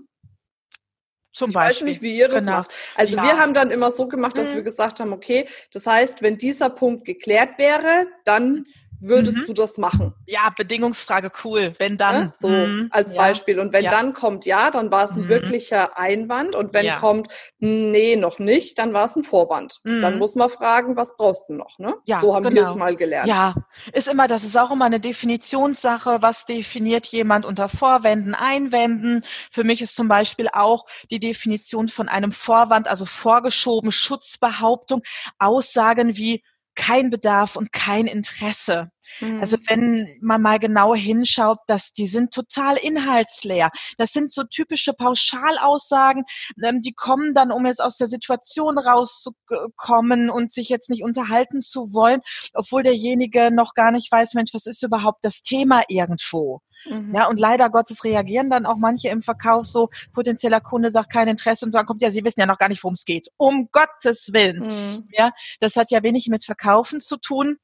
[SPEAKER 2] Zum ich Beispiel. weiß nicht, wie ihr das genau. macht. Also ja. wir haben dann immer so gemacht, dass mhm. wir gesagt haben, okay, das heißt, wenn dieser Punkt geklärt wäre, dann würdest mhm. du das machen?
[SPEAKER 1] Ja, Bedingungsfrage, cool. Wenn dann. Ja,
[SPEAKER 2] so mhm. als ja. Beispiel. Und wenn ja. dann kommt ja, dann war es ein mhm. wirklicher Einwand. Und wenn kommt, nee, noch nicht, dann war es ein Vorwand. Dann mhm. muss man fragen, was brauchst du noch? Ne? Ja, so haben genau. wir es mal gelernt.
[SPEAKER 1] Ja, ist immer, das ist auch immer eine Definitionssache. Was definiert jemand unter Vorwänden, Einwänden? Für mich ist zum Beispiel auch die Definition von einem Vorwand, also vorgeschoben, Schutzbehauptung, Aussagen wie kein Bedarf und kein Interesse. Mhm. Also wenn man mal genau hinschaut, dass die sind total inhaltsleer. Das sind so typische Pauschalaussagen, ähm, die kommen dann, um jetzt aus der Situation rauszukommen und sich jetzt nicht unterhalten zu wollen, obwohl derjenige noch gar nicht weiß, Mensch, was ist überhaupt das Thema irgendwo? Mhm. Ja, und leider Gottes reagieren dann auch manche im Verkauf so, potenzieller Kunde sagt kein Interesse und dann kommt ja, sie wissen ja noch gar nicht, worum es geht. Um Gottes Willen. Mhm. Ja, das hat ja wenig mit Verkaufen zu tun.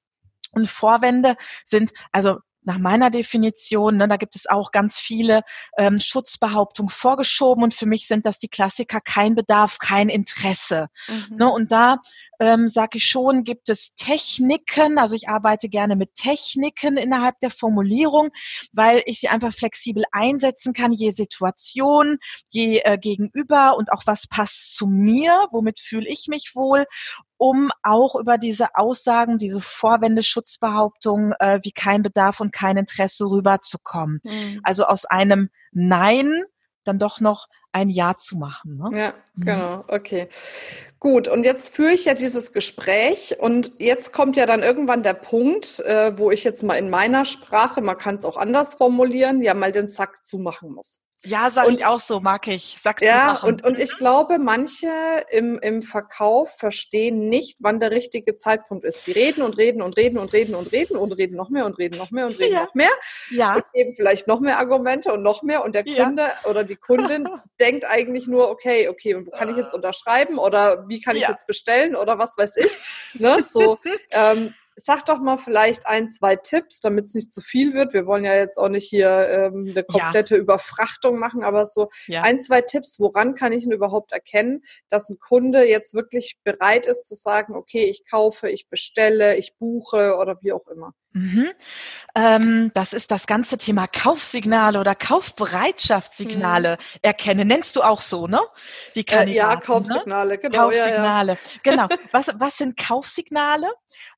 [SPEAKER 1] Und Vorwände sind, also nach meiner Definition, ne, da gibt es auch ganz viele ähm, Schutzbehauptungen vorgeschoben und für mich sind das die Klassiker kein Bedarf, kein Interesse. Mhm. Ne, und da ähm, sage ich schon, gibt es Techniken, also ich arbeite gerne mit Techniken innerhalb der Formulierung, weil ich sie einfach flexibel einsetzen kann, je Situation, je äh, Gegenüber und auch was passt zu mir, womit fühle ich mich wohl um auch über diese Aussagen, diese Vorwände, Schutzbehauptungen äh, wie kein Bedarf und kein Interesse rüberzukommen. Mhm. Also aus einem Nein dann doch noch ein Ja zu machen.
[SPEAKER 2] Ne? Ja, mhm. genau, okay. Gut, und jetzt führe ich ja dieses Gespräch und jetzt kommt ja dann irgendwann der Punkt, äh, wo ich jetzt mal in meiner Sprache, man kann es auch anders formulieren, ja mal den Sack zumachen muss.
[SPEAKER 1] Ja, sag und, ich auch so, mag ich.
[SPEAKER 2] Sag's ja, und, und ich glaube, manche im, im Verkauf verstehen nicht, wann der richtige Zeitpunkt ist. Die reden und reden und reden und reden und reden und reden noch mehr und reden noch mehr und reden ja. noch mehr. Ja. Und geben vielleicht noch mehr Argumente und noch mehr. Und der Kunde ja. oder die Kundin [laughs] denkt eigentlich nur, okay, okay, und wo kann ich jetzt unterschreiben oder wie kann ich ja. jetzt bestellen oder was weiß ich. Ne? [laughs] So, ähm, sag doch mal vielleicht ein, zwei Tipps, damit es nicht zu viel wird. Wir wollen ja jetzt auch nicht hier ähm, eine komplette ja. Überfrachtung machen, aber so ja. ein, zwei Tipps, woran kann ich denn überhaupt erkennen, dass ein Kunde jetzt wirklich bereit ist zu sagen, okay, ich kaufe, ich bestelle, ich buche oder wie auch immer. Mhm.
[SPEAKER 1] Ähm, das ist das ganze Thema Kaufsignale oder Kaufbereitschaftssignale mhm. erkennen. Nennst du auch so, ne?
[SPEAKER 2] Die äh, ja, ne? Kaufsignale,
[SPEAKER 1] ne? genau. Kaufsignale, ja, ja. genau. [laughs] Was, was sind Kaufsignale?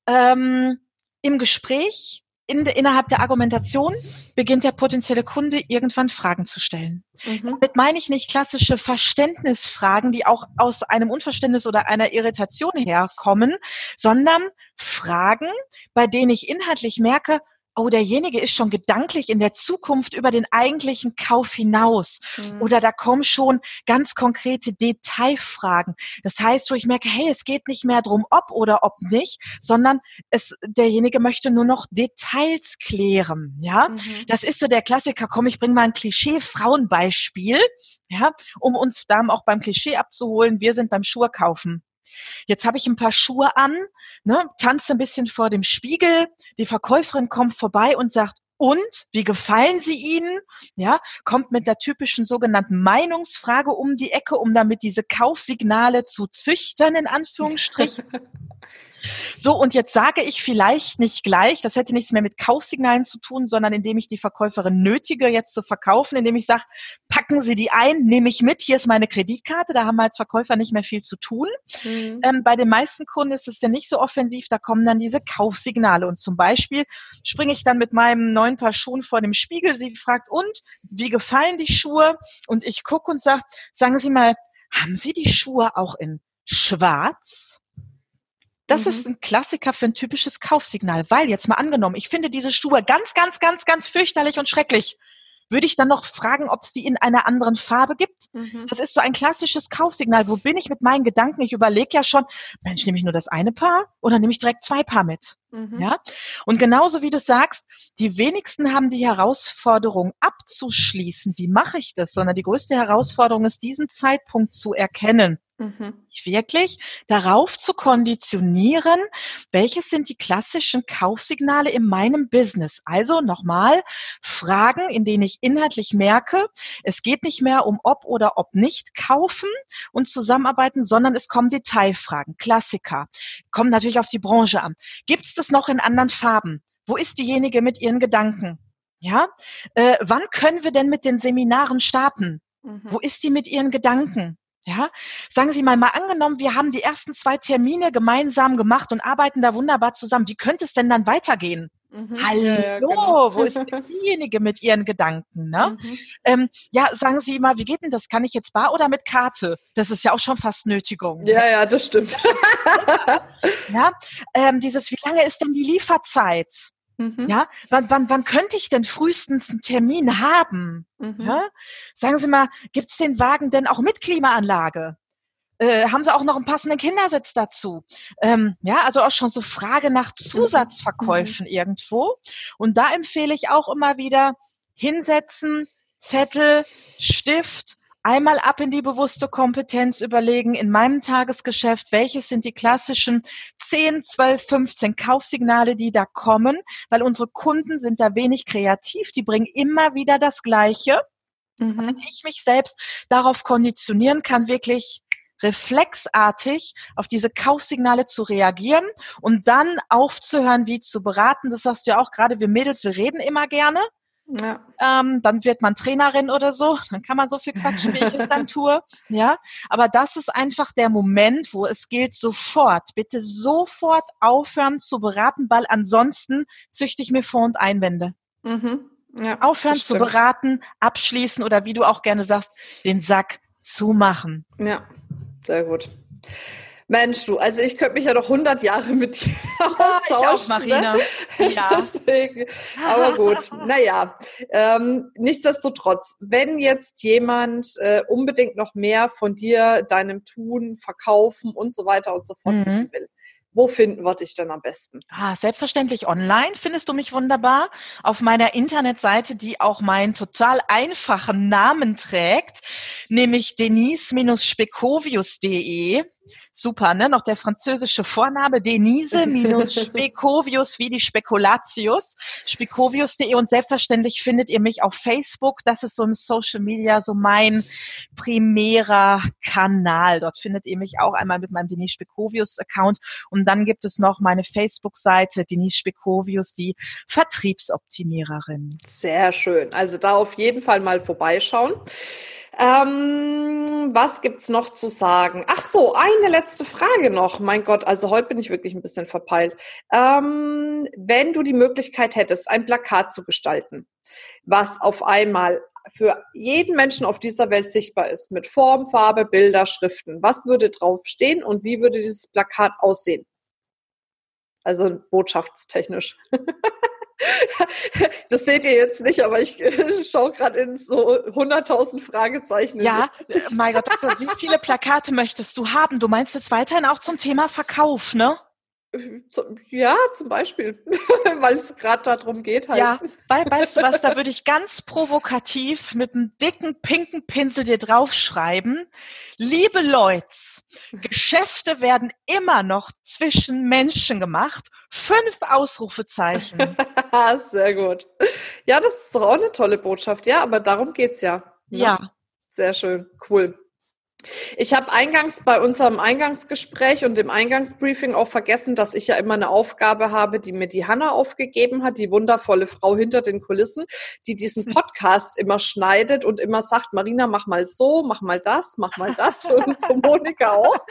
[SPEAKER 1] Ähm, Im Gespräch in, innerhalb der Argumentation beginnt der potenzielle Kunde irgendwann Fragen zu stellen. Mhm. Damit meine ich nicht klassische Verständnisfragen, die auch aus einem Unverständnis oder einer Irritation herkommen, sondern Fragen, bei denen ich inhaltlich merke, oh, derjenige ist schon gedanklich in der Zukunft über den eigentlichen Kauf hinaus. Mhm. Oder da kommen schon ganz konkrete Detailfragen. Das heißt, wo ich merke, hey, es geht nicht mehr drum, ob oder ob nicht, sondern es, derjenige möchte nur noch Details klären. Ja, mhm. das ist so der Klassiker. Komm, ich bringe mal ein Klischee-Frauenbeispiel. Ja, um uns da auch beim Klischee abzuholen. Wir sind beim Schuhe kaufen. Jetzt habe ich ein paar Schuhe an, ne, tanze ein bisschen vor dem Spiegel. Die Verkäuferin kommt vorbei und sagt, und wie gefallen sie Ihnen? Ja, kommt mit der typischen sogenannten Meinungsfrage um die Ecke, um damit diese Kaufsignale zu züchtern, in Anführungsstrichen. [laughs] So, und jetzt sage ich vielleicht nicht gleich, das hätte nichts mehr mit Kaufsignalen zu tun, sondern indem ich die Verkäuferin nötige, jetzt zu verkaufen, indem ich sage, packen Sie die ein, nehme ich mit, hier ist meine Kreditkarte, da haben wir als Verkäufer nicht mehr viel zu tun. Mhm. Ähm, bei den meisten Kunden ist es ja nicht so offensiv, da kommen dann diese Kaufsignale und zum Beispiel springe ich dann mit meinem neuen Paar Schuhen vor dem Spiegel, sie fragt, und, wie gefallen die Schuhe? Und ich gucke und sage, sagen Sie mal, haben Sie die Schuhe auch in schwarz? Das mhm. ist ein Klassiker für ein typisches Kaufsignal, weil jetzt mal angenommen, ich finde diese Schuhe ganz, ganz, ganz, ganz fürchterlich und schrecklich. Würde ich dann noch fragen, ob es die in einer anderen Farbe gibt? Mhm. Das ist so ein klassisches Kaufsignal. Wo bin ich mit meinen Gedanken? Ich überlege ja schon, Mensch, nehme ich nur das eine Paar oder nehme ich direkt zwei Paar mit? Mhm. Ja? Und genauso wie du sagst, die wenigsten haben die Herausforderung abzuschließen. Wie mache ich das? Sondern die größte Herausforderung ist, diesen Zeitpunkt zu erkennen. Mhm. Wirklich darauf zu konditionieren, welches sind die klassischen Kaufsignale in meinem Business. Also nochmal Fragen, in denen ich inhaltlich merke, es geht nicht mehr um ob oder ob nicht kaufen und zusammenarbeiten, sondern es kommen Detailfragen, Klassiker, kommen natürlich auf die Branche an. Gibt es das noch in anderen Farben? Wo ist diejenige mit ihren Gedanken? Ja, äh, wann können wir denn mit den Seminaren starten? Mhm. Wo ist die mit ihren Gedanken? Ja, sagen Sie mal, mal angenommen, wir haben die ersten zwei Termine gemeinsam gemacht und arbeiten da wunderbar zusammen. Wie könnte es denn dann weitergehen? Mhm. Hallo, ja, genau. wo ist diejenige mit ihren Gedanken? Ne? Mhm. Ähm, ja, sagen Sie mal, wie geht denn das? Kann ich jetzt bar oder mit Karte? Das ist ja auch schon fast Nötigung.
[SPEAKER 2] Ja, ja, das stimmt. [laughs]
[SPEAKER 1] ja, ähm, dieses, wie lange ist denn die Lieferzeit? Mhm. Ja, wann, wann, wann könnte ich denn frühestens einen Termin haben? Mhm. Ja? Sagen Sie mal, gibt es den Wagen denn auch mit Klimaanlage? Äh, haben Sie auch noch einen passenden Kindersitz dazu? Ähm, ja, also auch schon so Frage nach mhm. Zusatzverkäufen mhm. irgendwo. Und da empfehle ich auch immer wieder hinsetzen, Zettel, Stift einmal ab in die bewusste Kompetenz überlegen, in meinem Tagesgeschäft, welches sind die klassischen 10, 12, 15 Kaufsignale, die da kommen, weil unsere Kunden sind da wenig kreativ, die bringen immer wieder das Gleiche. Mhm. Damit ich mich selbst darauf konditionieren kann, wirklich reflexartig auf diese Kaufsignale zu reagieren und dann aufzuhören, wie zu beraten. Das sagst du ja auch gerade, wir Mädels, wir reden immer gerne. Ja. Ähm, dann wird man Trainerin oder so, dann kann man so viel quatschen, wie ich es dann tue. [laughs] Ja, aber das ist einfach der Moment, wo es gilt, sofort, bitte sofort aufhören zu beraten, weil ansonsten züchte ich mir Vor- und Einwände. Mhm. Ja, aufhören zu beraten, abschließen oder wie du auch gerne sagst, den Sack zumachen.
[SPEAKER 2] Ja, sehr gut. Mensch, du, also ich könnte mich ja noch 100 Jahre mit dir austauschen.
[SPEAKER 1] Ich auch, Marina.
[SPEAKER 2] Ne? Ja. [laughs] Deswegen, aber gut, naja. Ähm, nichtsdestotrotz, wenn jetzt jemand äh, unbedingt noch mehr von dir, deinem Tun, Verkaufen und so weiter und so fort mhm. wissen will, wo finden wir dich denn am besten?
[SPEAKER 1] Ah, selbstverständlich online findest du mich wunderbar auf meiner Internetseite, die auch meinen total einfachen Namen trägt, nämlich denise-spekovius.de super, ne? Noch der französische Vorname, Denise [laughs] minus Spekovius wie die Spekulatius, spekovius.de und selbstverständlich findet ihr mich auf Facebook. Das ist so ein Social Media, so mein primärer Kanal. Dort findet ihr mich auch einmal mit meinem Denise Spekovius Account und dann gibt es noch meine Facebook-Seite Denise Spekovius, die Vertriebsoptimiererin.
[SPEAKER 2] Sehr schön. Also da auf jeden Fall mal vorbeischauen. Ähm, was gibt's noch zu sagen? Ach so, eine letzte Frage noch. Mein Gott, also heute bin ich wirklich ein bisschen verpeilt. Ähm, wenn du die Möglichkeit hättest, ein Plakat zu gestalten, was auf einmal für jeden Menschen auf dieser Welt sichtbar ist, mit Form, Farbe, Bilder, Schriften, was würde drauf stehen und wie würde dieses Plakat aussehen? Also botschaftstechnisch. [laughs] [laughs] das seht ihr jetzt nicht, aber ich schaue gerade in so 100.000 Fragezeichen.
[SPEAKER 1] Ja, mein Gott, wie viele Plakate möchtest du haben? Du meinst jetzt weiterhin auch zum Thema Verkauf, ne?
[SPEAKER 2] Ja, zum Beispiel, [laughs] weil es gerade darum geht halt.
[SPEAKER 1] Ja, weißt du was, da würde ich ganz provokativ mit einem dicken pinken Pinsel dir draufschreiben. Liebe Leute, Geschäfte werden immer noch zwischen Menschen gemacht. Fünf Ausrufezeichen. [laughs]
[SPEAKER 2] Sehr gut. Ja, das ist doch auch eine tolle Botschaft. Ja, aber darum geht's ja.
[SPEAKER 1] Ne? Ja.
[SPEAKER 2] Sehr schön. Cool. Ich habe eingangs bei unserem Eingangsgespräch und dem Eingangsbriefing auch vergessen, dass ich ja immer eine Aufgabe habe, die mir die Hanna aufgegeben hat, die wundervolle Frau hinter den Kulissen, die diesen hm. Podcast immer schneidet und immer sagt, Marina, mach mal so, mach mal das, mach mal das [laughs] und so Monika auch.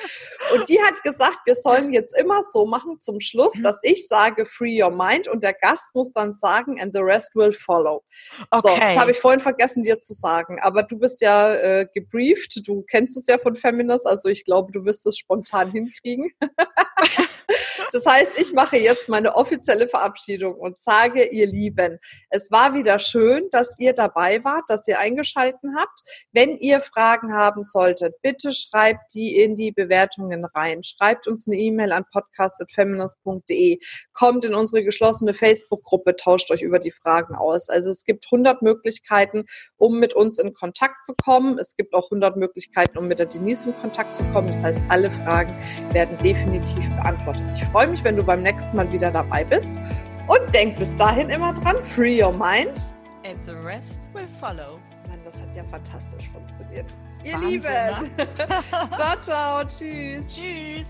[SPEAKER 2] Und die hat gesagt, wir sollen jetzt immer so machen zum Schluss, dass ich sage, free your mind und der Gast muss dann sagen, and the rest will follow. Okay. So, das habe ich vorhin vergessen dir zu sagen, aber du bist ja äh, gebrieft, du kennst es es ja von Feminist, also ich glaube, du wirst es spontan hinkriegen. [laughs] das heißt, ich mache jetzt meine offizielle Verabschiedung und sage, ihr Lieben, es war wieder schön, dass ihr dabei wart, dass ihr eingeschalten habt. Wenn ihr Fragen haben solltet, bitte schreibt die in die Bewertungen rein. Schreibt uns eine E-Mail an podcast.feminist.de. Kommt in unsere geschlossene Facebook-Gruppe, tauscht euch über die Fragen aus. Also es gibt 100 Möglichkeiten, um mit uns in Kontakt zu kommen. Es gibt auch 100 Möglichkeiten, um mit der Denise in Kontakt zu kommen. Das heißt, alle Fragen werden definitiv beantwortet. Ich freue mich, wenn du beim nächsten Mal wieder dabei bist. Und denk bis dahin immer dran, free your mind.
[SPEAKER 1] And the rest will follow.
[SPEAKER 2] Mann, das hat ja fantastisch funktioniert. Ihr Wahnsinn, Lieben. Ne? [laughs] ciao, ciao. Tschüss.
[SPEAKER 1] Tschüss.